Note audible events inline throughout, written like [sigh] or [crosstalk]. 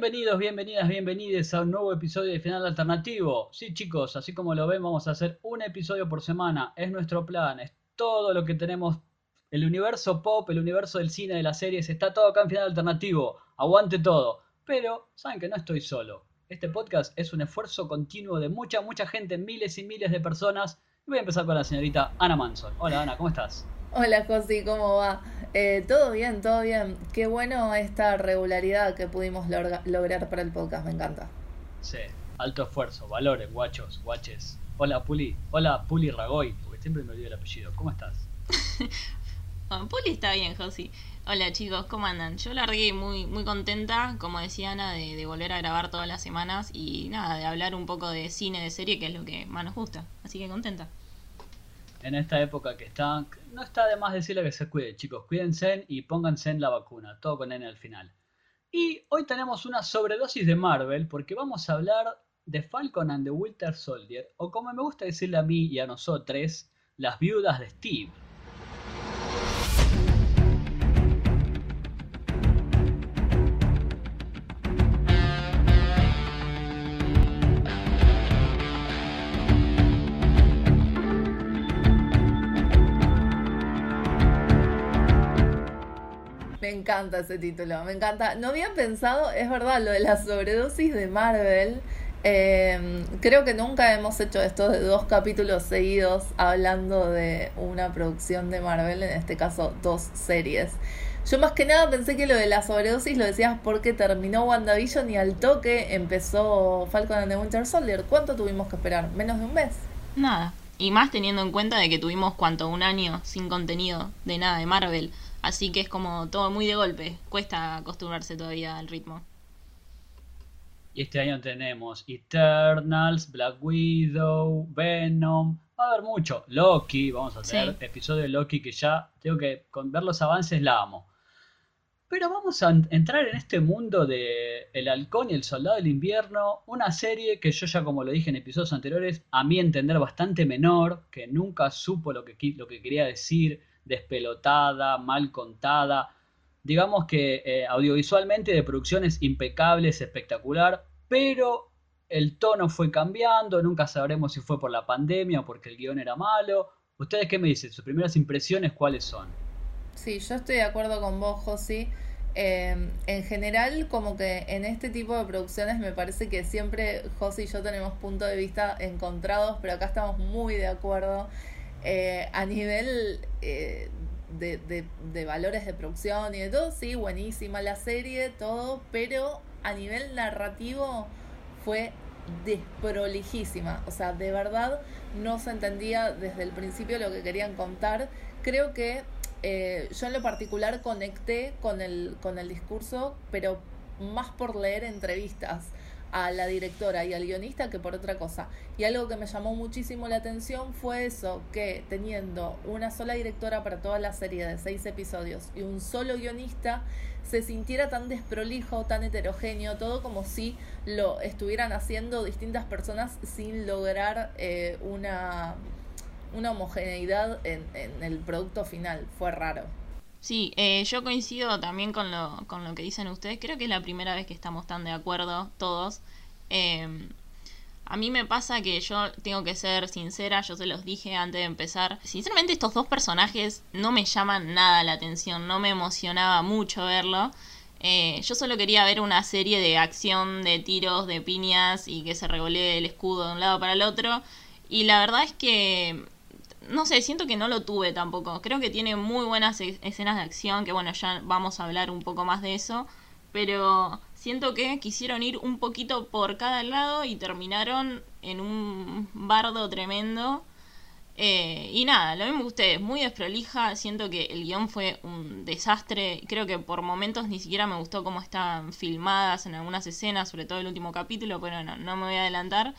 Bienvenidos, bienvenidas, bienvenidos a un nuevo episodio de Final Alternativo. Sí, chicos, así como lo ven, vamos a hacer un episodio por semana. Es nuestro plan, es todo lo que tenemos. El universo pop, el universo del cine, de las series, está todo acá en Final Alternativo. Aguante todo. Pero, saben que no estoy solo. Este podcast es un esfuerzo continuo de mucha, mucha gente, miles y miles de personas. Y voy a empezar con la señorita Ana Manson. Hola, Ana, ¿cómo estás? Hola, Josi, ¿cómo va? Eh, todo bien, todo bien. Qué bueno esta regularidad que pudimos lograr para el podcast, me encanta. Sí, alto esfuerzo, valores, guachos, guaches. Hola, Puli. Hola, Puli Ragoy, porque siempre me olvido el apellido. ¿Cómo estás? [laughs] Puli está bien, Josi. Hola chicos, ¿cómo andan? Yo largué muy, muy contenta, como decía Ana, de, de, volver a grabar todas las semanas y nada, de hablar un poco de cine, de serie, que es lo que más nos gusta. Así que contenta en esta época que está, no está de más decirle que se cuiden, chicos, cuídense y pónganse en la vacuna, todo con N al final. Y hoy tenemos una sobredosis de Marvel porque vamos a hablar de Falcon and the Winter Soldier, o como me gusta decirle a mí y a nosotros, las viudas de Steve. Encanta ese título, me encanta. No había pensado, es verdad, lo de la sobredosis de Marvel. Em, creo que nunca hemos hecho esto de dos capítulos seguidos hablando de una producción de Marvel, en este caso dos series. Yo más que nada pensé que lo de la sobredosis lo decías porque terminó WandaVision y al toque empezó Falcon and the Winter Soldier. ¿Cuánto tuvimos que esperar? ¿Menos de un mes? Nada. Y más teniendo en cuenta de que tuvimos cuánto, un año sin contenido de nada de Marvel. Así que es como todo muy de golpe. Cuesta acostumbrarse todavía al ritmo. Y este año tenemos Eternals, Black Widow, Venom. Va a haber mucho. Loki, vamos a tener episodio de Loki que ya tengo que con ver los avances la amo. Pero vamos a entrar en este mundo de El Halcón y el Soldado del Invierno, una serie que yo ya como lo dije en episodios anteriores, a mi entender bastante menor, que nunca supo lo que, lo que quería decir, despelotada, mal contada. Digamos que eh, audiovisualmente de producciones impecables, espectacular, pero el tono fue cambiando, nunca sabremos si fue por la pandemia o porque el guion era malo. ¿Ustedes qué me dicen? ¿Sus primeras impresiones cuáles son? Sí, yo estoy de acuerdo con vos, Josi. Eh, en general, como que en este tipo de producciones me parece que siempre Josi y yo tenemos puntos de vista encontrados, pero acá estamos muy de acuerdo. Eh, a nivel eh, de, de, valores de producción y de todo, sí, buenísima la serie, todo, pero a nivel narrativo fue desprolijísima. O sea, de verdad no se entendía desde el principio lo que querían contar. Creo que eh, yo en lo particular conecté con el, con el discurso, pero más por leer entrevistas a la directora y al guionista que por otra cosa. Y algo que me llamó muchísimo la atención fue eso, que teniendo una sola directora para toda la serie de seis episodios y un solo guionista, se sintiera tan desprolijo, tan heterogéneo, todo como si lo estuvieran haciendo distintas personas sin lograr eh, una, una homogeneidad en, en el producto final. Fue raro. Sí, eh, yo coincido también con lo, con lo que dicen ustedes. Creo que es la primera vez que estamos tan de acuerdo todos. Em, a mí me pasa que yo tengo que ser sincera, yo se los dije antes de empezar. Sinceramente estos dos personajes no me llaman nada la atención, no me emocionaba mucho verlo. Eh, yo solo quería ver una serie de acción, de tiros, de piñas y que se revolee el escudo de un lado para el otro. Y la verdad es que no sé, siento que no lo tuve tampoco. Creo que tiene muy buenas e-, escenas de acción, que bueno, ya vamos a hablar un poco más de eso, pero siento que quisieron ir un poquito por cada lado y terminaron en un bardo tremendo. Eh, y nada, lo mismo que ustedes, muy desprolija, siento que el guion fue un desastre, creo que por momentos ni siquiera me gustó cómo están filmadas en algunas escenas, sobre todo el último capítulo, pero no, no me voy a adelantar.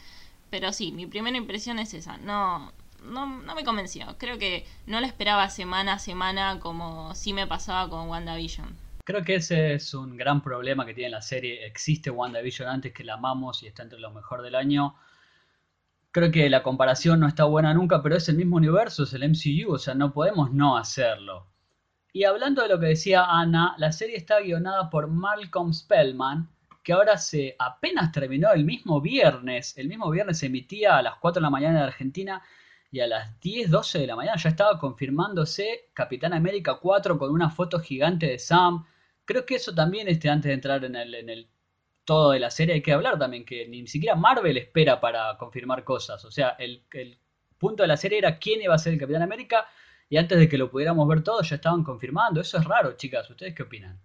Pero sí, mi primera impresión es esa, no, no, no me convenció. Creo que no la esperaba semana a semana como sí me pasaba con WandaVision. Creo que ese es un gran problema que tiene la serie. Existe WandaVision antes que la amamos y está entre lo mejor del año. Creo que la comparación no está buena nunca, pero es el mismo universo, es el MCU, o sea, no podemos no hacerlo. Y hablando de lo que decía Ana, la serie está guionada por Malcolm Spellman, que ahora se apenas terminó el mismo viernes. El mismo viernes se emitía a las 4 de la mañana de Argentina y a las 10, 12 de la mañana ya estaba confirmándose Capitán América 4 con una foto gigante de Sam. Creo que eso también, este, antes de entrar en el, en el todo de la serie, hay que hablar también que ni siquiera Marvel espera para confirmar cosas. O sea, el, el punto de la serie era quién iba a ser el Capitán América y antes de que lo pudiéramos ver todo ya estaban confirmando. Eso es raro, chicas. ¿Ustedes qué opinan?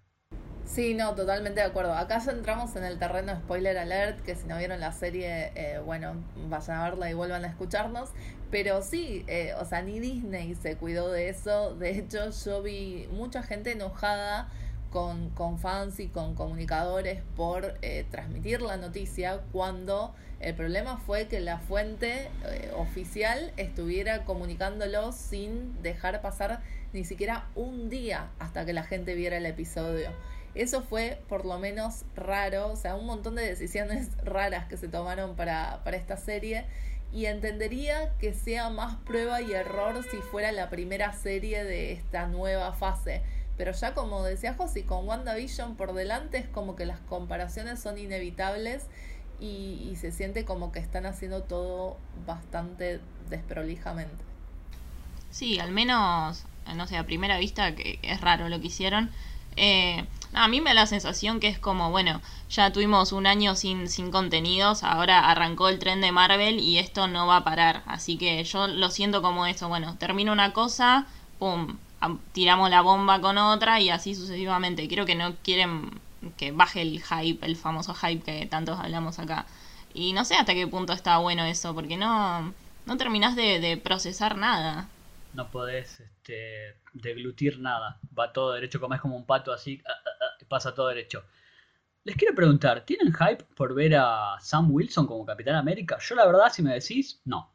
Sí, no, totalmente de acuerdo. Acá ya entramos en el terreno spoiler alert, que si no vieron la serie, eh, bueno, vayan a verla y vuelvan a escucharnos. Pero sí, eh, o sea, ni Disney se cuidó de eso. De hecho, yo vi mucha gente enojada con, con fans y con comunicadores por eh, transmitir la noticia cuando el problema fue que la fuente oficial estuviera comunicándolo sin dejar pasar ni siquiera un día hasta que la gente viera el episodio. Eso fue por lo menos raro, o sea, un montón de decisiones [laughs] raras que se tomaron para, para esta serie y entendería que sea más prueba y error si fuera la primera serie de esta nueva fase. Pero ya como decía Josi, con WandaVision por delante es como que las comparaciones son inevitables y, se siente como que están haciendo todo bastante desprolijamente. Sí, al menos, no sé, a primera vista que es raro lo que hicieron. Eh, a mí me da la sensación que es como, bueno, ya tuvimos un año sin, sin contenidos, ahora arrancó el tren de Marvel y esto no va a parar. Así que yo lo siento como eso, bueno, termina una cosa, pum, tiramos la bomba con otra y así sucesivamente. Creo que no quieren que baje el hype, el famoso hype que tantos hablamos acá. Y no sé hasta qué punto está bueno eso, porque no, no terminás de, de procesar nada. No podés este, deglutir nada. Va todo derecho, como es como un pato así, ah, pasa todo derecho. Les quiero preguntar, ¿tienen hype por ver a Sam Wilson como Capitán América? Yo la verdad, si me decís, no.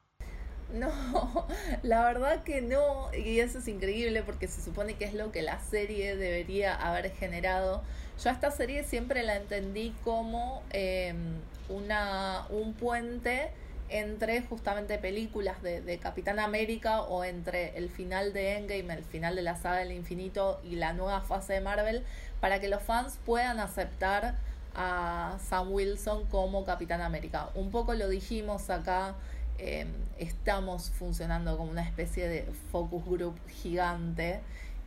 No, [laughs] la verdad que no, y eso es increíble porque se supone que es lo que la serie debería haber generado. Yo a esta serie siempre la entendí como em, una, un puente entre justamente películas de, de, Capitán América o entre el final de Endgame, el final de la saga del infinito y la nueva fase de Marvel, para que los fans puedan aceptar a Sam Wilson como Capitán América. Un poco lo dijimos acá, eh, estamos funcionando como una especie de focus group gigante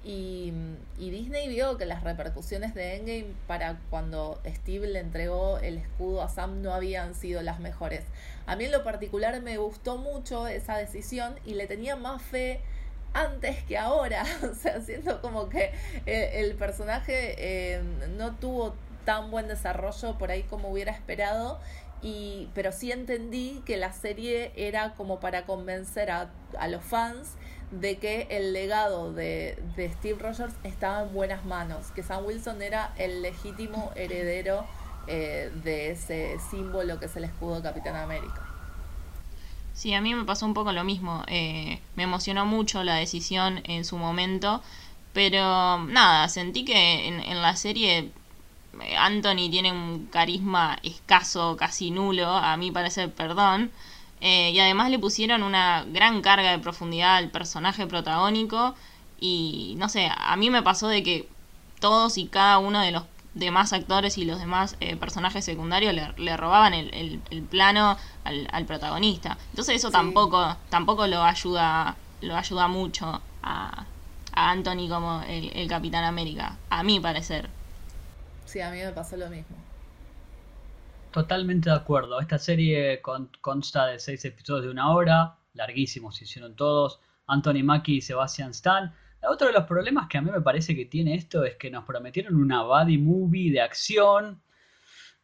y, Disney vio que las repercusiones de Endgame para cuando Steve le entregó el escudo a Sam no habían sido las mejores. A mí en lo particular me gustó mucho esa decisión y le tenía más fe antes que ahora. [laughs] o sea, siento como que eh, el personaje eh, no tuvo tan buen desarrollo por ahí como hubiera esperado. Y, pero sí entendí que la serie era como para convencer a, a los fans de que el legado de, Steve Rogers estaba en buenas manos, que Sam Wilson era el legítimo heredero eh, de ese símbolo que es el escudo de Capitán América. Sí, a mí me pasó un poco lo mismo. Eh, me emocionó mucho la decisión en su momento, pero nada, sentí que en, la serie eh, Anthony tiene un carisma escaso, casi nulo, a mí parece, perdón. Eh, y además le pusieron una gran carga de profundidad al personaje protagónico. Y no sé, a mí me pasó de que todos y cada uno de los demás actores y los demás eh, personajes secundarios le, robaban el, plano al, protagonista. Entonces eso tampoco, tampoco lo ayuda, lo ayuda mucho a, a Anthony como el, el Capitán América, a mi parecer. Sí, a mí me pasó lo mismo. Totalmente de acuerdo. Esta serie consta de seis episodios de una hora, larguísimos, se hicieron todos. Anthony Mackie y Sebastian Stan. Otro de los problemas que a mí me parece que tiene esto es que nos prometieron una buddy movie de acción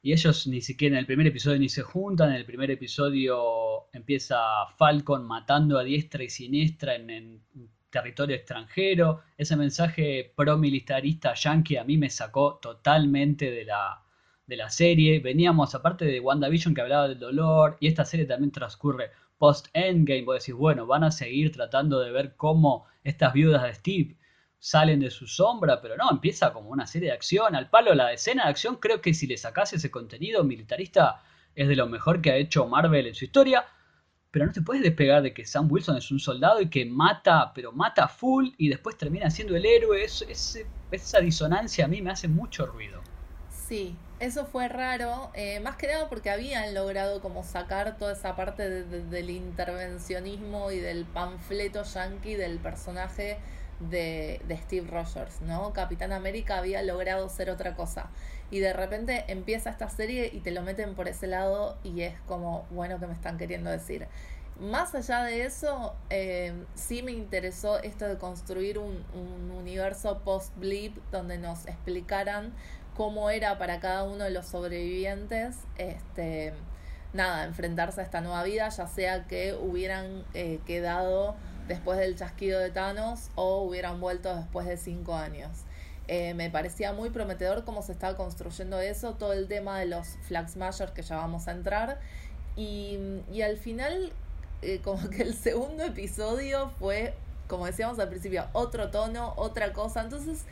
y ellos ni siquiera en el primer episodio ni se juntan. En el primer episodio empieza Falcon matando a diestra y siniestra en, en territorio extranjero. Ese mensaje pro-militarista yankee a mí me sacó totalmente de la, de la serie. Veníamos, aparte de WandaVision que hablaba del dolor, y esta serie también transcurre post-Endgame. Vos decís, bueno, van a seguir tratando de ver cómo estas viudas de Steve salen de su sombra, pero no, empieza como una serie de acción. Al palo, la escena de acción, creo que si le sacase ese contenido militarista, es de lo mejor que ha hecho Marvel en su historia. Pero no te puedes despegar de que Sam Wilson es un soldado y que mata, pero mata full y después termina siendo el héroe. esa disonancia a mí me hace mucho ruido. Sí, eso fue raro, eh, más que nada porque habían logrado como sacar toda esa parte del intervencionismo y del panfleto yankee del personaje de, de, Steve Rogers, ¿no? Capitán América había logrado ser otra cosa. Y de repente empieza esta serie y te lo meten por ese lado y es como, bueno, ¿qué me están queriendo decir? Más allá de eso, eh, sí me interesó esto de construir un, un universo post-blip donde nos explicaran cómo era para cada uno de los sobrevivientes, este, nada, enfrentarse a esta nueva vida, ya sea que hubieran eh, quedado después del chasquido de Thanos o hubieran vuelto después de cinco años. Eh, me parecía muy prometedor cómo se estaba construyendo eso, todo el tema de los flags mayores que ya vamos a entrar. Y, y al final, eh, como que el segundo episodio fue como decíamos al principio, otro tono, otra cosa. Entonces,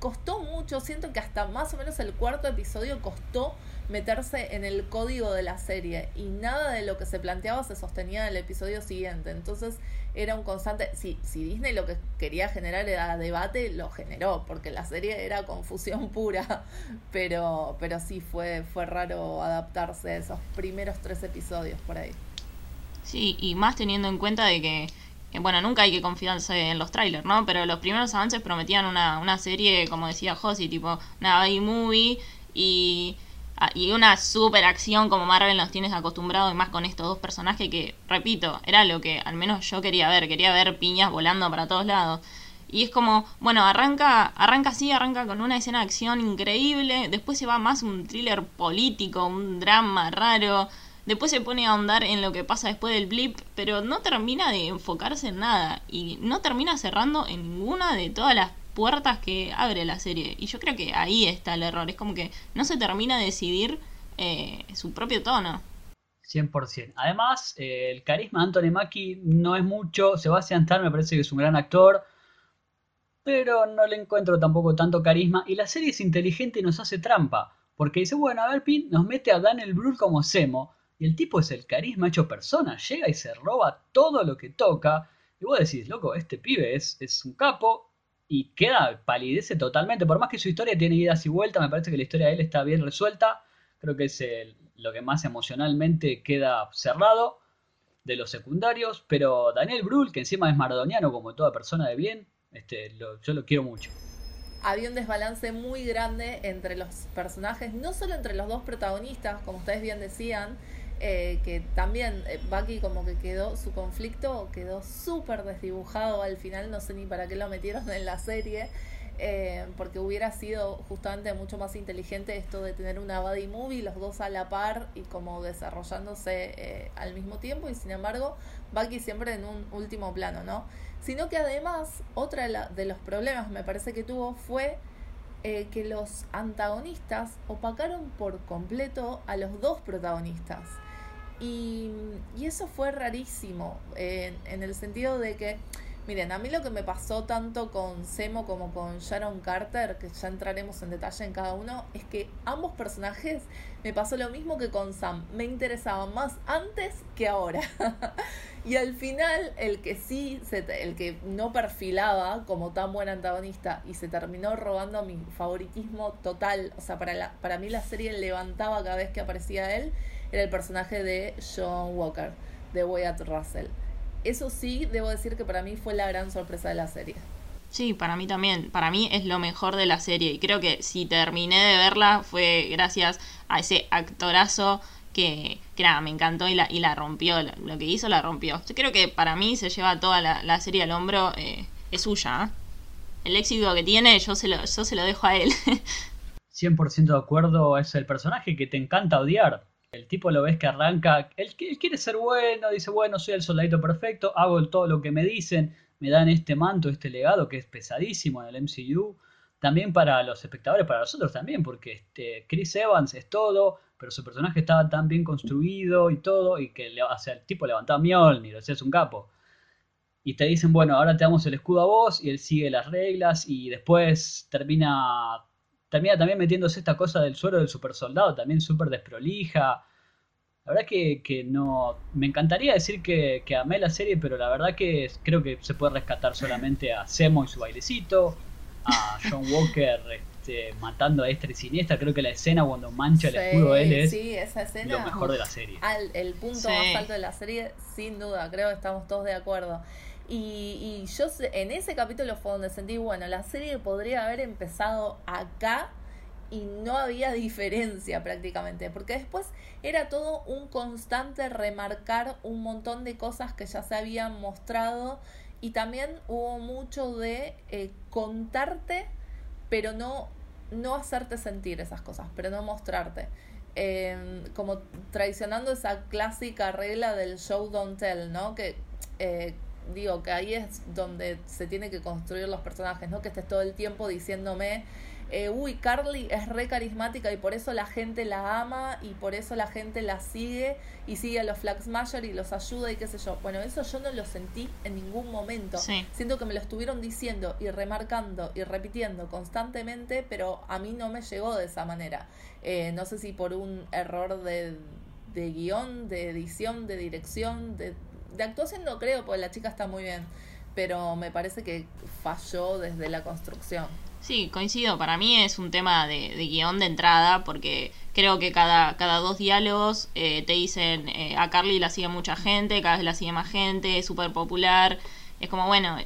costó mucho, siento que hasta más o menos el cuarto episodio costó meterse en el código de la serie y nada de lo que se planteaba se sostenía en el episodio siguiente. Entonces, era un constante, si, si Disney lo que quería generar era debate, lo generó, porque la serie era confusión pura, [laughs] pero, pero sí fue, fue raro adaptarse a esos primeros tres episodios por ahí. Sí, y más teniendo en cuenta de que bueno, nunca hay que confiarse en los trailers, ¿no? Pero los primeros avances prometían una, una serie, como decía Josie, tipo una buddy movie y, ah, y una super acción como Marvel nos tienes acostumbrado y más con estos dos personajes que, repito, era lo que al menos yo quería ver, quería ver piñas volando para todos lados. Y es como, bueno, arranca, arranca así, arranca con una escena de acción increíble, después se va más un thriller político, un drama raro, Después se pone a ahondar en lo que pasa después del blip, pero no termina de enfocarse en nada y no termina cerrando en ninguna de todas las puertas que abre la serie. Y yo creo que ahí está el error, es como que no se termina de decidir eh, su propio tono. 100%. Además, eh, el carisma de Anthony Mackie no es mucho. Sebastian Stan me parece que es un gran actor, pero no le encuentro tampoco tanto carisma. Y la serie es inteligente y nos hace trampa, porque dice, bueno, a ver, Pin, nos mete a Daniel Brühl como Semo y el tipo es el carisma hecho persona, llega y se roba todo lo que toca. Y vos decís, loco, este pibe es, es un capo y queda, palidece totalmente. Por más que su historia tiene idas y vueltas, me parece que la historia de él está bien resuelta. Creo que es lo que más emocionalmente queda cerrado de los secundarios. Pero Daniel Brühl, que encima es maradoniano como toda persona de bien, este, yo lo quiero mucho había un desbalance muy grande entre los personajes, no solo entre los dos protagonistas, como ustedes bien decían, eh, que también eh, Bucky como que quedó, su conflicto quedó súper desdibujado al final, no sé ni para qué lo metieron en la serie, eh, porque hubiera sido justamente mucho más inteligente esto de tener una buddy movie, los dos a la par y como desarrollándose al mismo tiempo, y sin embargo Bucky siempre en un último plano, ¿no? Sino que además, otra de los problemas me parece que tuvo fue que los antagonistas opacaron por completo a los dos protagonistas. Y, eso fue rarísimo, en el sentido de que, miren, a mí lo que me pasó tanto con Semo como con Sharon Carter, que ya entraremos en detalle en cada uno, es que ambos personajes me pasó lo mismo que con Sam, me interesaban más antes que ahora. [laughs] y al final, el que sí, el que no perfilaba como tan buen antagonista y se terminó robando mi favoritismo total, o sea, para, para mí la serie levantaba cada vez que aparecía él, era el personaje de John Walker, de Wyatt Russell. Eso sí, debo decir que para mí fue la gran sorpresa de la serie. Sí, para mí también. Para mí es lo mejor de la serie. Y creo que si terminé de verla fue gracias a ese actorazo que, que nada, me encantó y la, y la rompió. Lo, que hizo la rompió. Yo creo que para mí se lleva toda la, serie al hombro. Eh, es suya. ¿eh? El éxito que tiene, yo se lo, yo se lo dejo a él. [laughs] 100% de acuerdo. Es el personaje que te encanta odiar. El tipo lo ves que arranca, él, quiere ser bueno, dice, bueno, soy el soldadito perfecto, hago todo lo que me dicen, me dan este manto, este legado que es pesadísimo en el MCU. También para los espectadores, para nosotros también, porque este, Chris Evans es todo, pero su personaje estaba tan bien construido y todo, y que el tipo levantaba Mjolnir, o sea, es un capo. Y te dicen, bueno, ahora te damos el escudo a vos, y él sigue las reglas, y después termina termina también metiéndose esta cosa del suero del super soldado, también súper desprolija. La verdad que, que, no. Me encantaría decir que, que, amé la serie, pero la verdad que creo que se puede rescatar solamente a Semo y su bailecito, a John Walker este, matando a extra y siniestra. Creo que la escena cuando mancha el escudo él es sí, esa escena, lo mejor de la serie. Al, el punto más alto de la serie, sin duda, creo que estamos todos de acuerdo. Y, y yo en ese capítulo fue donde sentí, bueno, la serie podría haber empezado acá y no había diferencia prácticamente, porque después era todo un constante remarcar un montón de cosas que ya se habían mostrado y también hubo mucho de eh, contarte, pero no, no hacerte sentir esas cosas, pero no mostrarte. Em, como traicionando esa clásica regla del show don't tell, ¿no? Que eh, digo que ahí es donde se tiene que construir los personajes, ¿no? Que estés todo el tiempo diciéndome eh, uy, Carly es re carismática y por eso la gente la ama y por eso la gente la sigue y sigue a los Flaxmayer y los ayuda y qué sé yo. Bueno, eso yo no lo sentí en ningún momento. Siento que me lo estuvieron diciendo y remarcando y repitiendo constantemente, pero a mí no me llegó de esa manera. Eh, no sé si por un error de, de guion, de edición, de dirección, de, de actuación no creo, porque la chica está muy bien, pero me parece que falló desde la construcción. Sí, coincido. Para mí es un tema de, guion de entrada, porque creo que cada, cada dos diálogos eh, te dicen eh, a Carly la sigue mucha gente, cada vez la sigue más gente, es súper popular. Es como, bueno,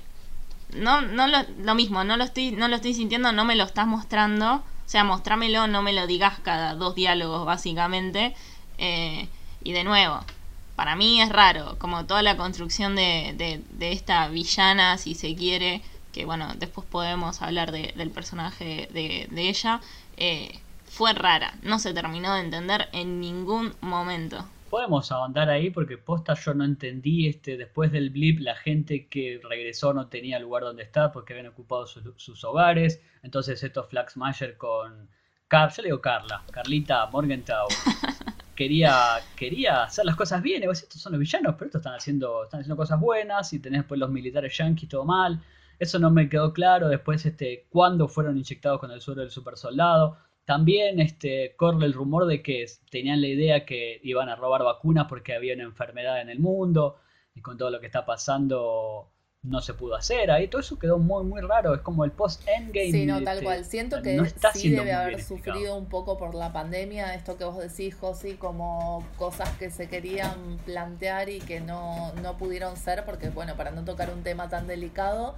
no, no lo, lo, mismo, no lo, estoy, no lo estoy sintiendo, no me lo estás mostrando. O sea, mostrámelo, no me lo digas cada dos diálogos, básicamente. Eh, y de nuevo, para mí es raro, como toda la construcción de, de, de esta villana, si se quiere que bueno, después podemos hablar de, del personaje de, de ella, eh, fue rara, no se terminó de entender en ningún momento. Podemos ahondar ahí porque posta yo no entendí este después del blip la gente que regresó no tenía lugar donde estar porque habían ocupado sus hogares. Entonces estos Flaxmayer con Car, yo le digo Carla, Carlita Morgenthau, [laughs] quería, quería hacer las cosas bien. Y vos, estos son los villanos, pero estos están haciendo, están haciendo cosas buenas y tenés pues los militares yankees todo mal. Eso no me quedó claro. Después, este, cuándo fueron inyectados con el suero del super soldado. También este, corre el rumor de que tenían la idea que iban a robar vacunas porque había una enfermedad en el mundo y con todo lo que está pasando no se pudo hacer. Ahí todo eso quedó muy, muy raro. Es como el post-endgame. Sí, no, tal este, cual. Siento que sí debe haber sufrido un poco por la pandemia. Esto que vos decís, Josi, como cosas que se querían plantear y que no, no pudieron ser, porque, bueno, para no tocar un tema tan delicado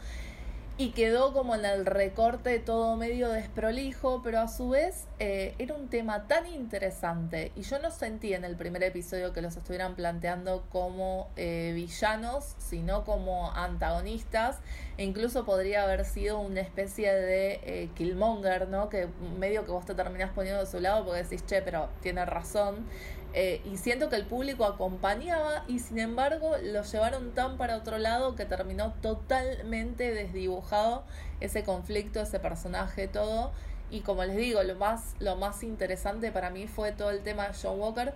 y quedó como en el recorte todo medio desprolijo, pero a su vez eh, era un tema tan interesante y yo no sentí en el primer episodio que los estuvieran planteando como eh, villanos, sino como antagonistas e incluso podría haber sido una especie de eh, Killmonger, ¿no? Que medio que vos te terminás poniendo de su lado porque decís, che, pero tiene razón. Eh, y siento que el público acompañaba y sin embargo lo llevaron tan para otro lado que terminó totalmente desdibujado ese conflicto, ese personaje, todo. Y como les digo, lo más, lo más interesante para mí fue todo el tema de John Walker.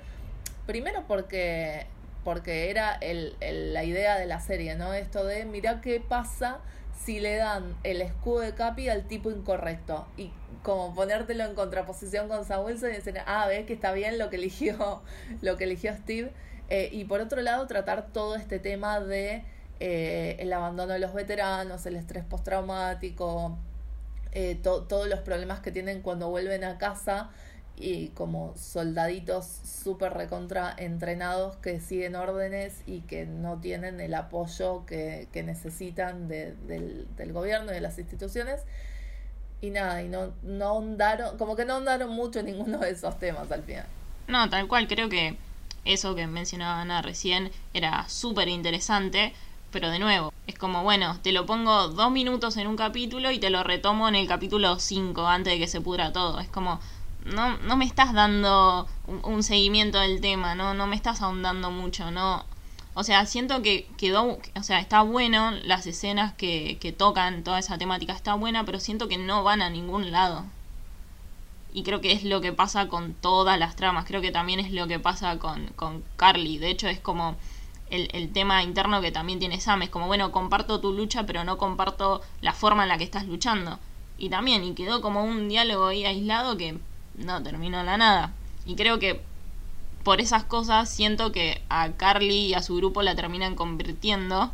Primero porque, porque era el, el, la idea de la serie, ¿no? Esto de, mira qué pasa si le dan el escudo de Capi al tipo incorrecto. Y como ponértelo en contraposición con Sam Wilson y decir, ah, ves que está bien lo que eligió, [laughs] lo que eligió Steve. Eh, y por otro lado, tratar todo este tema de eh, el abandono de los veteranos, el estrés postraumático, eh, todos los problemas que tienen cuando vuelven a casa y como soldaditos súper recontra entrenados que siguen órdenes y que no tienen el apoyo que, que necesitan de, del, del gobierno y de las instituciones y nada, y no, no ahondaron, como que no ahondaron mucho en ninguno de esos temas al final. No, tal cual, creo que eso que mencionaba Ana recién era súper interesante, pero de nuevo, es como, bueno, te lo pongo dos minutos en un capítulo y te lo retomo en el capítulo cinco antes de que se pudra todo. Es como, no, no me estás dando un, seguimiento del tema, no, no me estás ahondando mucho, no, o sea, siento que quedó, o sea, está bueno las escenas que, que tocan toda esa temática, está buena, pero siento que no van a ningún lado. Y creo que es lo que pasa con todas las tramas, creo que también es lo que pasa con, con Carly. De hecho, es como el, el tema interno que también tiene Sam, es como, bueno, comparto tu lucha, pero no comparto la forma en la que estás luchando. Y también, y quedó como un diálogo ahí aislado que no terminó la nada. Y creo que por esas cosas siento que a Carly y a su grupo la terminan convirtiendo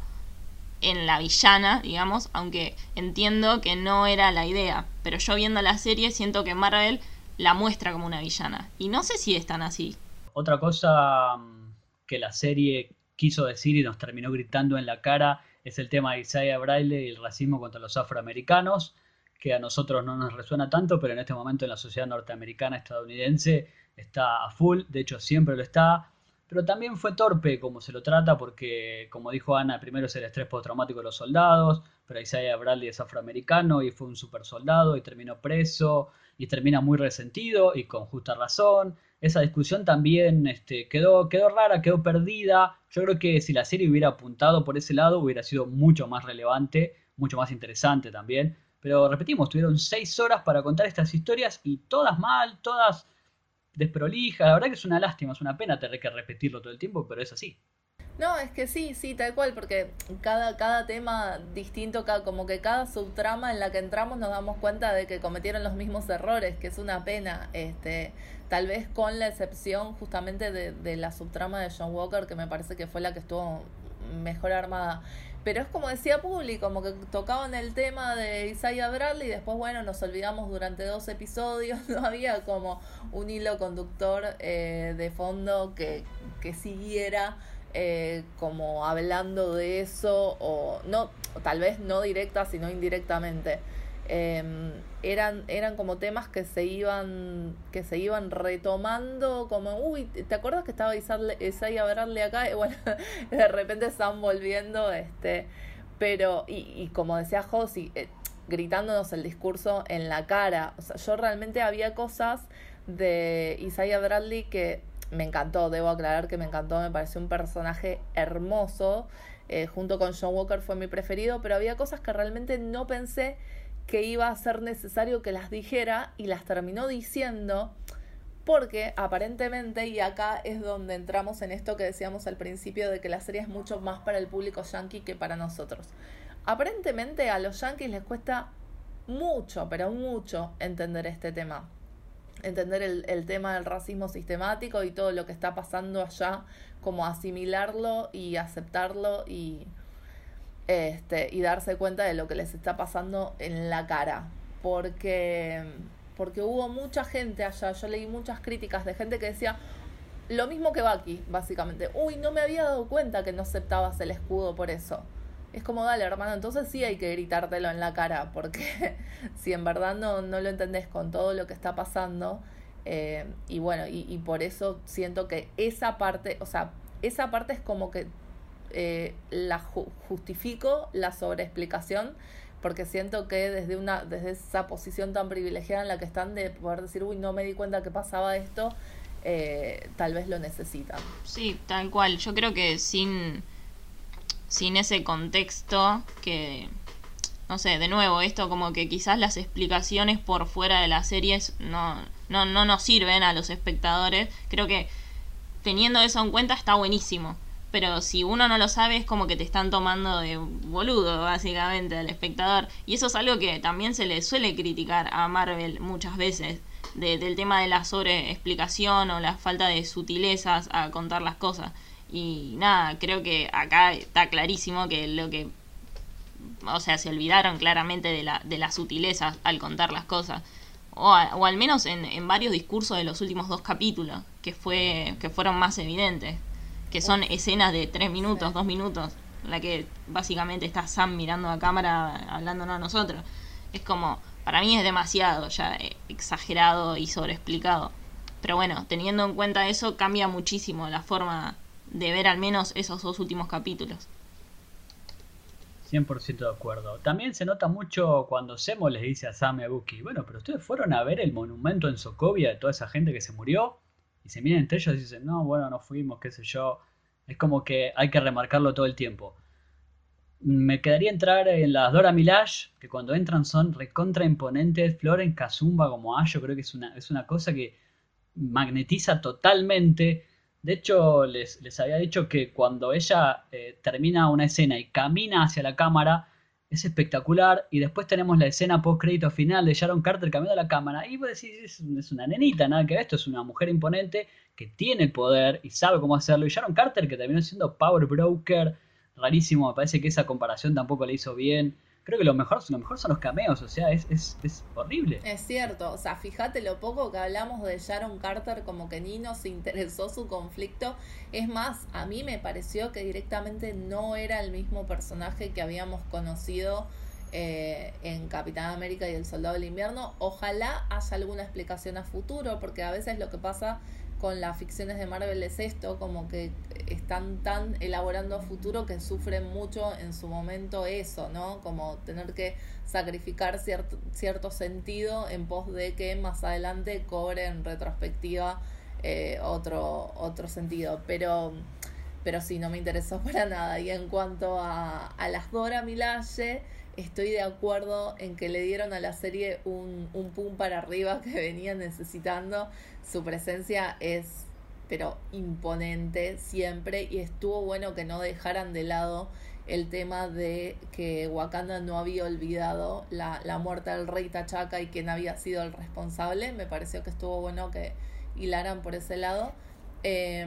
en la villana, digamos, aunque entiendo que no era la idea. Pero yo viendo la serie siento que Marvel la muestra como una villana. Y no sé si es tan así. Otra cosa mm, que la serie quiso decir y nos terminó gritando en la cara es el tema de Isaiah Bradley y el racismo contra los afroamericanos, que a nosotros no nos resuena tanto, pero en este momento en la sociedad norteamericana estadounidense está a full, de hecho siempre lo está pero también fue torpe como se lo trata porque, como dijo Ana, primero es el estrés postraumático de los soldados, pero Isaiah Bradley es afroamericano y fue un super soldado y terminó preso y termina muy resentido y con justa razón. Esa discusión también este, quedó, quedó rara, quedó perdida. Yo creo que si la serie hubiera apuntado por ese lado hubiera sido mucho más relevante, mucho más interesante también. Pero repetimos, tuvieron seis horas para contar estas historias y todas mal, todas desprolija. La verdad que es una lástima, es una pena tener que repetirlo todo el tiempo, pero es así. No, es que sí, sí, tal cual, porque cada, cada tema distinto, cada, como que cada subtrama en la que entramos nos damos cuenta de que cometieron los mismos errores, que es una pena, este, tal vez con la excepción justamente de, de la subtrama de John Walker, que me parece que fue la que estuvo mejor armada. Pero es como decía Publi, como que tocaban el tema de Isaiah Bradley y después, bueno, nos olvidamos durante dos episodios, [laughs] no había como un hilo conductor eh, de fondo que, que siguiera eh, como hablando de eso, o no, tal vez no directa, sino indirectamente. Em, eran, eran como temas que se iban, que se iban retomando, como, uy, ¿te acuerdas que estaba Isaiah Bradley acá? Y [laughs] bueno, de repente están volviendo, este, pero, y, y como decía Josie, eh, gritándonos el discurso en la cara. O sea, yo realmente había cosas de Isaiah Bradley que me encantó, debo aclarar que me encantó, me pareció un personaje hermoso. Eh, junto con John Walker fue mi preferido, pero había cosas que realmente no pensé que iba a ser necesario que las dijera y las terminó diciendo porque aparentemente, y acá es donde entramos en esto que decíamos al principio de que la serie es mucho más para el público yankee que para nosotros. Aparentemente a los yankees les cuesta mucho, pero mucho entender este tema. Entender el, el tema del racismo sistemático y todo lo que está pasando allá, como asimilarlo y aceptarlo y, este, y darse cuenta de lo que les está pasando en la cara. Porque, porque hubo mucha gente allá, yo leí muchas críticas de gente que decía lo mismo que Bucky, básicamente. Uy, no me había dado cuenta que no aceptabas el escudo por eso. Es como, dale, hermano, entonces sí hay que gritártelo en la cara, porque [laughs] si en verdad no, no lo entendés con todo lo que está pasando, eh, y bueno, y, y por eso siento que esa parte, o sea, esa parte es como que eh, la justifico la sobreexplicación porque siento que desde una desde esa posición tan privilegiada en la que están de poder decir uy no me di cuenta que pasaba esto eh, tal vez lo necesitan. Sí tal cual. Yo creo que sin sin ese contexto que no sé de nuevo esto como que quizás las explicaciones por fuera de las series no no no nos sirven a los espectadores creo que teniendo eso en cuenta está buenísimo pero si uno no lo sabe es como que te están tomando de boludo, básicamente, al espectador. Y eso es algo que también se le suele criticar a Marvel muchas veces, del tema de la sobreexplicación o la falta de sutilezas a contar las cosas. Y nada, creo que acá está clarísimo que lo que... O sea, se olvidaron claramente de, la, de las sutilezas al contar las cosas. O, o al menos en, en varios discursos de los últimos dos capítulos, que, fue, que fueron más evidentes que son escenas de tres minutos, dos minutos, la que básicamente está Sam mirando a cámara hablándonos a nosotros. Es como, para mí es demasiado ya eh, exagerado y sobreexplicado. Pero bueno, teniendo en cuenta eso, cambia muchísimo la forma de ver al menos esos dos últimos capítulos. 100% de acuerdo. También se nota mucho cuando Semo les dice a Sam y a Buki, bueno, pero ustedes fueron a ver el monumento en Sokovia de toda esa gente que se murió y se miran entre ellos y dicen, no, bueno, no fuimos, qué sé yo. Es como que hay que remarcarlo todo el tiempo. Me quedaría entrar en las Dora Milaje, que cuando entran son recontra imponentes. Floren Kazumba como Ayo, creo que es una, es una cosa que magnetiza totalmente. De hecho, les, les había dicho que cuando ella eh, termina una escena y camina hacia la cámara, es espectacular. Y después tenemos la escena post crédito final de Sharon Carter cambiando la cámara. Y vos decís, es, una nenita, nada que ver. Esto es una mujer imponente que tiene el poder y sabe cómo hacerlo. Y Sharon Carter, que terminó siendo Power Broker, rarísimo. Me parece que esa comparación tampoco le hizo bien. Creo que lo mejor, lo mejor son los cameos, o sea, es, es, es horrible. Es cierto, o sea, fíjate lo poco que hablamos de Sharon Carter, como que ni nos interesó su conflicto. Es más, a mí me pareció que directamente no era el mismo personaje que habíamos conocido eh, en Capitán América y el Soldado del Invierno. Ojalá haya alguna explicación a futuro, porque a veces lo que pasa con las ficciones de Marvel es esto, como que están tan elaborando a futuro que sufren mucho en su momento eso, ¿no? Como tener que sacrificar cierto, cierto sentido en pos de que más adelante cobre en retrospectiva eh, otro, otro sentido. Pero, pero sí, no me interesó [laughs] para nada. Y en cuanto a, a las Dora Milaje, estoy de acuerdo en que le dieron a la serie un, un pum para arriba que venía necesitando. Su presencia es, pero imponente siempre, y estuvo bueno que no dejaran de lado el tema de que Wakanda no había olvidado la, la muerte del rey Tachaca y quién había sido el responsable. Me pareció que estuvo bueno que hilaran por ese lado. Eh,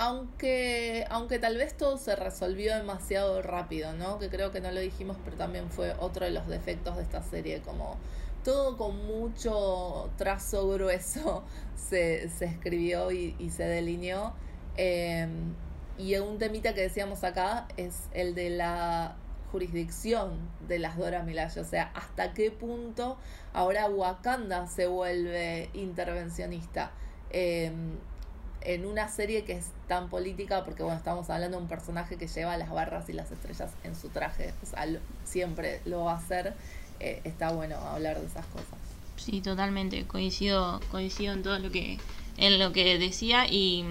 aunque, aunque tal vez todo se resolvió demasiado rápido, ¿no? Que creo que no lo dijimos, pero también fue otro de los defectos de esta serie, como todo con mucho trazo grueso [laughs] se, se escribió y, y, se delineó. Eh, y un temita que decíamos acá es el de la jurisdicción de las Dora Milaje, o sea, hasta qué punto ahora Wakanda se vuelve intervencionista. Eh, en una serie que es tan política, porque bueno, estamos hablando de un personaje que lleva las barras y las estrellas en su traje, o sea, siempre lo va a hacer, eh, está bueno hablar de esas cosas. Sí, totalmente, coincido, coincido en todo lo que, en lo que decía y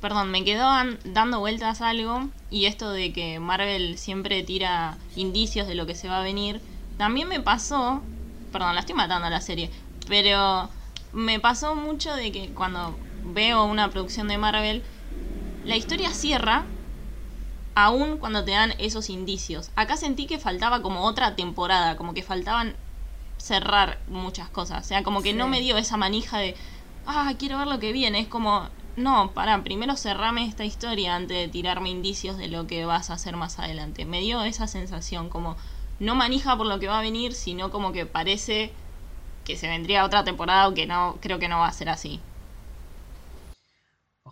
perdón, me quedó dando vueltas algo y esto de que Marvel siempre tira indicios de lo que se va a venir, también me pasó, perdón, la estoy matando a la serie, pero me pasó mucho de que cuando veo una producción de Marvel, la historia cierra aún cuando te dan esos indicios. Acá sentí que faltaba como otra temporada, como que faltaban cerrar muchas cosas. O sea, como que no me dio esa manija de, ah, quiero ver lo que viene. Es como, no, para, primero cerrame esta historia antes de tirarme indicios de lo que vas a hacer más adelante. Me dio esa sensación, como, no manija por lo que va a venir, sino como que parece que se vendría otra temporada, aunque no, creo que no va a ser así.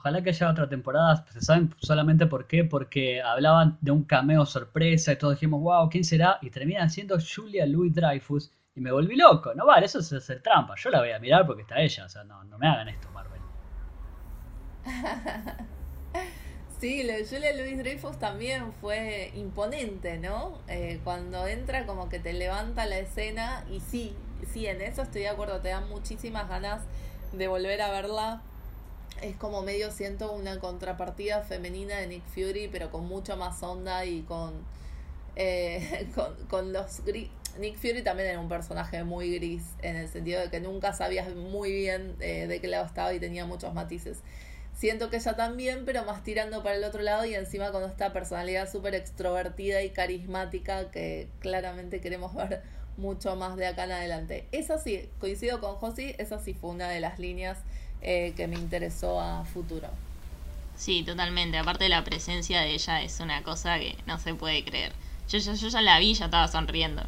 Ojalá que haya otra temporada. ¿Se saben solamente por qué? Porque hablaban de un cameo sorpresa y todos dijimos, wow, ¿quién será? Y terminan siendo Julia Louis Dreyfus. Y me volví loco. No vale, eso es hacer trampa. Yo la voy a mirar porque está ella. O sea, no, no me hagan esto, Marvel. [laughs] Sí, lo de Julia Louis Dreyfus también fue imponente, ¿no? Eh, cuando entra como que te levanta la escena y sí, sí, en eso estoy de acuerdo, te dan muchísimas ganas de volver a verla es como medio siento una contrapartida femenina de Nick Fury, pero con mucha más onda y con, eh, [laughs] con, con, los Nick Fury también era un personaje muy gris, en el sentido de que nunca sabías muy bien eh, de qué lado estaba y tenía muchos matices. Siento que ella también, pero más tirando para el otro lado y encima con esta personalidad súper extrovertida y carismática que claramente queremos ver mucho más de acá en adelante. Esa sí, coincido con Josie, esa sí fue una de las líneas eh, que me interesó a futuro. Sí, totalmente. Aparte la presencia de ella es una cosa que no se puede creer. Yo, yo, yo ya la vi, ya estaba sonriendo.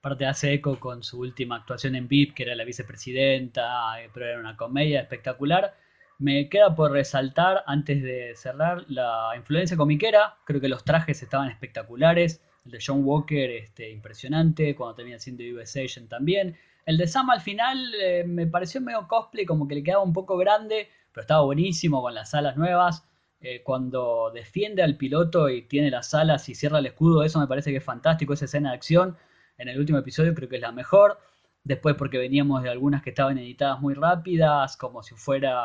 Aparte hace eco con su última actuación en VIP, que era la vicepresidenta, eh, pero era una comedia espectacular. Me queda por resaltar, antes de cerrar, la influencia comiquera. Creo que los trajes estaban espectaculares. El de John Walker, este, impresionante. Cuando termina siendo US Agent también. El de Sam al final eh, me pareció medio cosplay, como que le quedaba un poco grande, pero estaba buenísimo con las alas nuevas. Eh, cuando defiende al piloto y tiene las alas y cierra el escudo, eso me parece que es fantástico, esa escena de acción. En el último episodio creo que es la mejor. Después porque veníamos de algunas que estaban editadas muy rápidas, como si fuera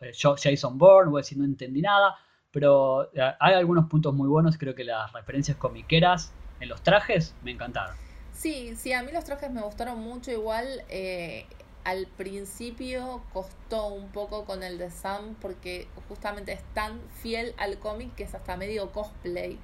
eh, Jason Bourne, voy a decir, no entendí nada. Pero hay algunos puntos muy buenos, creo que las referencias comiqueras en los trajes me encantaron. Sí, sí, a mí los trajes me gustaron mucho. Igual eh, al principio costó un poco con el de Sam porque justamente es tan fiel al cómic que es hasta medio cosplay.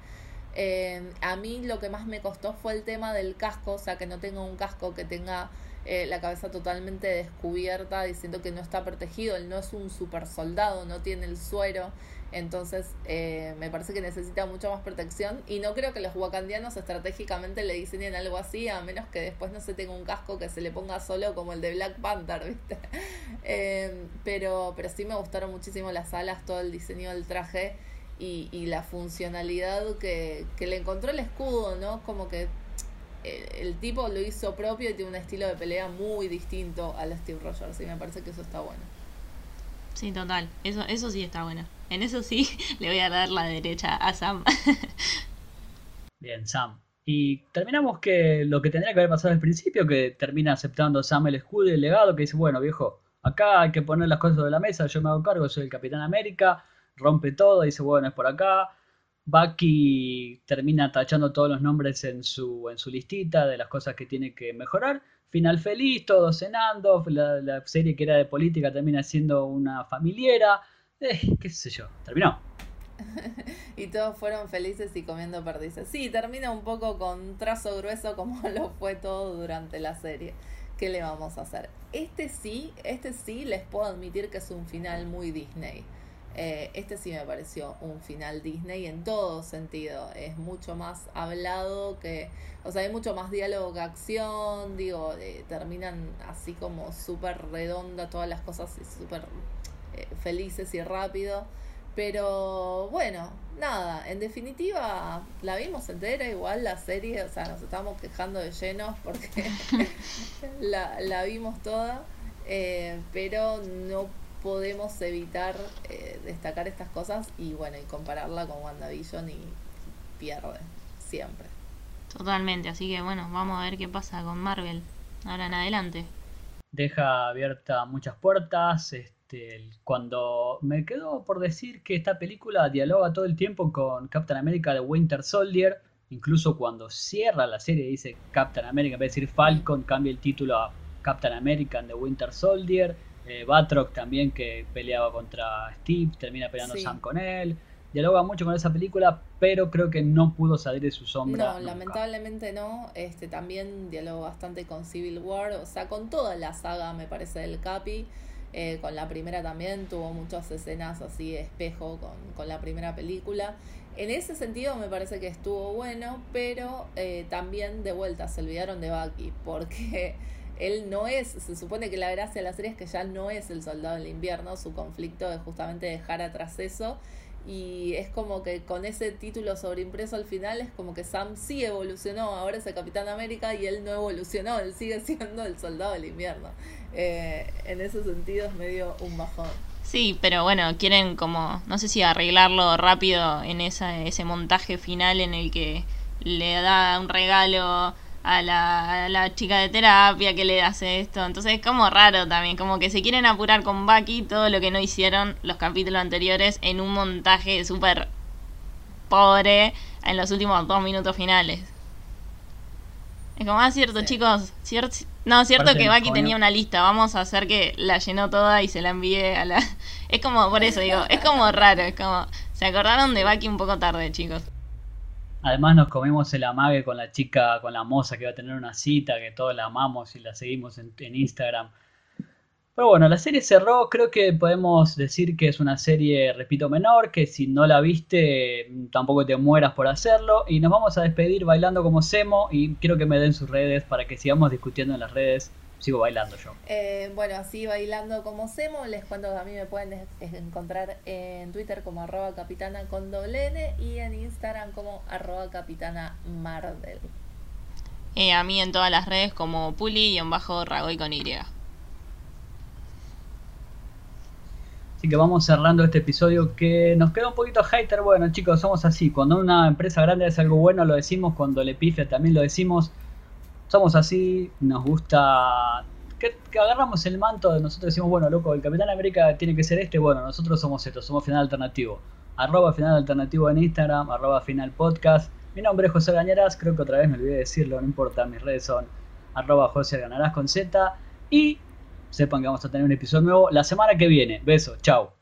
Eh, a mí lo que más me costó fue el tema del casco, o sea, que no tenga un casco que tenga eh, la cabeza totalmente descubierta, diciendo que no está protegido. Él no es un super soldado, no tiene el suero. Entonces, eh, me parece que necesita mucha más protección. Y no creo que los wakandianos estratégicamente le diseñen algo así, a menos que después no se tenga un casco que se le ponga solo como el de Black Panther, ¿viste? [laughs] Eh, pero, pero sí me gustaron muchísimo las alas, todo el diseño del traje y, y la funcionalidad que, que le encontró el escudo, ¿no? Como que eh, el, tipo lo hizo propio y tiene un estilo de pelea muy distinto al Steve Rogers y me parece que eso está bueno. Sí, total. Eso, eso sí está bueno. En eso sí [laughs] le voy a dar la derecha a Sam. [laughs] Bien, Sam. Y terminamos que lo que tendría que haber pasado al principio, que termina aceptando Sam el escudo y el legado, que dice, bueno, viejo, acá hay que poner las cosas sobre la mesa, yo me hago cargo, soy el Capitán América, rompe todo, dice, bueno, es por acá. Bucky termina tachando todos los nombres en su, en su listita de las cosas que tiene que mejorar final feliz, todos cenando, la, serie que era de política termina siendo una familiera, eh, qué sé yo, terminó. [laughs] y todos fueron felices y comiendo perdices. Sí, termina un poco con trazo grueso como [laughs] lo fue todo durante la serie. ¿Qué le vamos a hacer? Este sí, este sí les puedo admitir que es un final muy Disney. Eh, este sí me pareció un final Disney en todo sentido. Es mucho más hablado que. O sea, hay mucho más diálogo que acción. Digo, eh, terminan así como súper redonda todas las cosas y súper eh, felices y rápido. Pero bueno, nada, en definitiva la vimos entera igual la serie, o sea, nos estamos quejando de llenos porque [laughs] [laughs] la, la vimos toda, pero no podemos evitar eh, destacar estas cosas y bueno, y compararla con WandaVision y pierde, siempre. Totalmente, así que bueno, vamos a ver qué pasa con Marvel ahora en adelante. Deja abierta muchas puertas, este, cuando me quedo por decir que esta película dialoga todo el tiempo con Captain America de Winter Soldier, incluso cuando cierra la serie dice Captain America, en vez de decir Falcon, cambia el título a Captain America de Winter Soldier eh, Batroc también que peleaba contra Steve, termina peleando Sam con él. Dialoga mucho con esa película, pero creo que no pudo salir de su sombra. No, lamentablemente no. Este también dialoga bastante con Civil War, o sea, con toda la saga, me parece, del Capi. Eh, con la primera también tuvo muchas escenas así espejo con, con, la primera película. En ese sentido me parece que estuvo bueno, pero eh, también de vuelta se olvidaron de Bucky, porque él no es, se supone que la gracia de la serie es que ya no es el soldado del invierno, su conflicto es justamente dejar atrás eso y es como que con ese título sobreimpreso al final es como que Sam sí evolucionó, ahora es el Capitán América y él no evolucionó, él sigue [laughs] siendo el soldado del invierno. Eh, en ese sentido es medio un bajón. Sí, pero bueno, quieren como, no sé si arreglarlo rápido en esa, ese montaje final en el que le da un regalo a la, la, chica de terapia que le hace esto. Entonces es como raro también, como que se quieren apurar con Bucky todo lo que no hicieron los capítulos anteriores en un montaje súper pobre en los últimos dos minutos finales. Es como, ah, cierto, chicos, cierto, no, cierto que Bucky tenía una lista, vamos a hacer que la llenó toda y se la envíe a la... [laughs] Es como, por eso digo, es como raro, es como, se acordaron de Bucky un poco tarde, chicos. Además nos comimos el amague con la chica, con la moza que va a tener una cita, que todos la amamos y la seguimos en, Instagram. Pero bueno, la serie cerró, creo que podemos decir que es una serie, repito, menor, que si no la viste tampoco te mueras por hacerlo. Y nos vamos a despedir bailando como Semo y quiero que me den sus redes para que sigamos discutiendo en las redes sigo bailando yo. Eh, bueno, así bailando como Semo, les cuento que a mí me pueden encontrar en Twitter como arroba capitana con doble N y en Instagram como arroba capitana Marvel. Eh, a mí en todas las redes como Puli y en bajo Ragoy con Y. Así que vamos cerrando este episodio que nos queda un poquito hater. Bueno, chicos, somos así. Cuando una empresa grande hace algo bueno, lo decimos. Cuando le pifia, también lo decimos somos así, nos gusta que, agarramos el manto de nosotros decimos, bueno, loco, el Capitán América tiene que ser este, bueno, nosotros somos esto, somos Final Alternativo. Arroba Final Alternativo en Instagram, arroba Final Podcast. Mi nombre es José Gañarás, creo que otra vez me olvidé de decirlo, no importa, mis redes son arroba José Gañarás con Z. Y sepan que vamos a tener un episodio nuevo la semana que viene. Besos, chao.